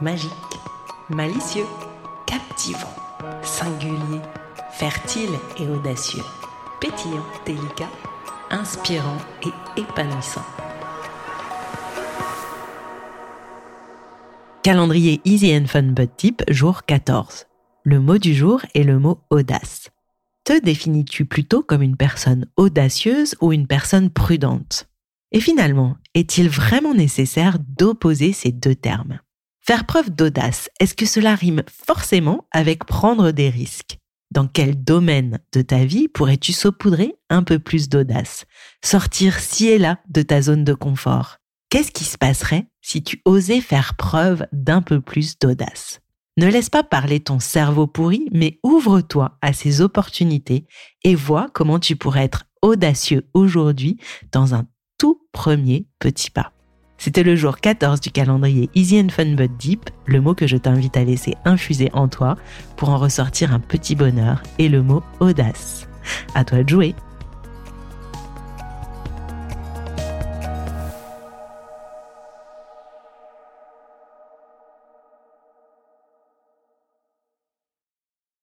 Magique, malicieux, captivant, singulier, fertile et audacieux, pétillant, délicat, inspirant et épanouissant. Calendrier Easy and Fun But Tip, jour 14. Le mot du jour est le mot audace. Te définis-tu plutôt comme une personne audacieuse ou une personne prudente? Et finalement, est-il vraiment nécessaire d'opposer ces deux termes? Faire preuve d'audace, est-ce que cela rime forcément avec prendre des risques? Dans quel domaine de ta vie pourrais-tu saupoudrer un peu plus d'audace? Sortir ci et là de ta zone de confort? Qu'est-ce qui se passerait si tu osais faire preuve d'un peu plus d'audace? Ne laisse pas parler ton cerveau pourri, mais ouvre-toi à ces opportunités et vois comment tu pourrais être audacieux aujourd'hui dans un tout premier petit pas. C'était le jour 14 du calendrier Easy and Fun But Deep, le mot que je t'invite à laisser infuser en toi pour en ressortir un petit bonheur et le mot audace. À toi de jouer!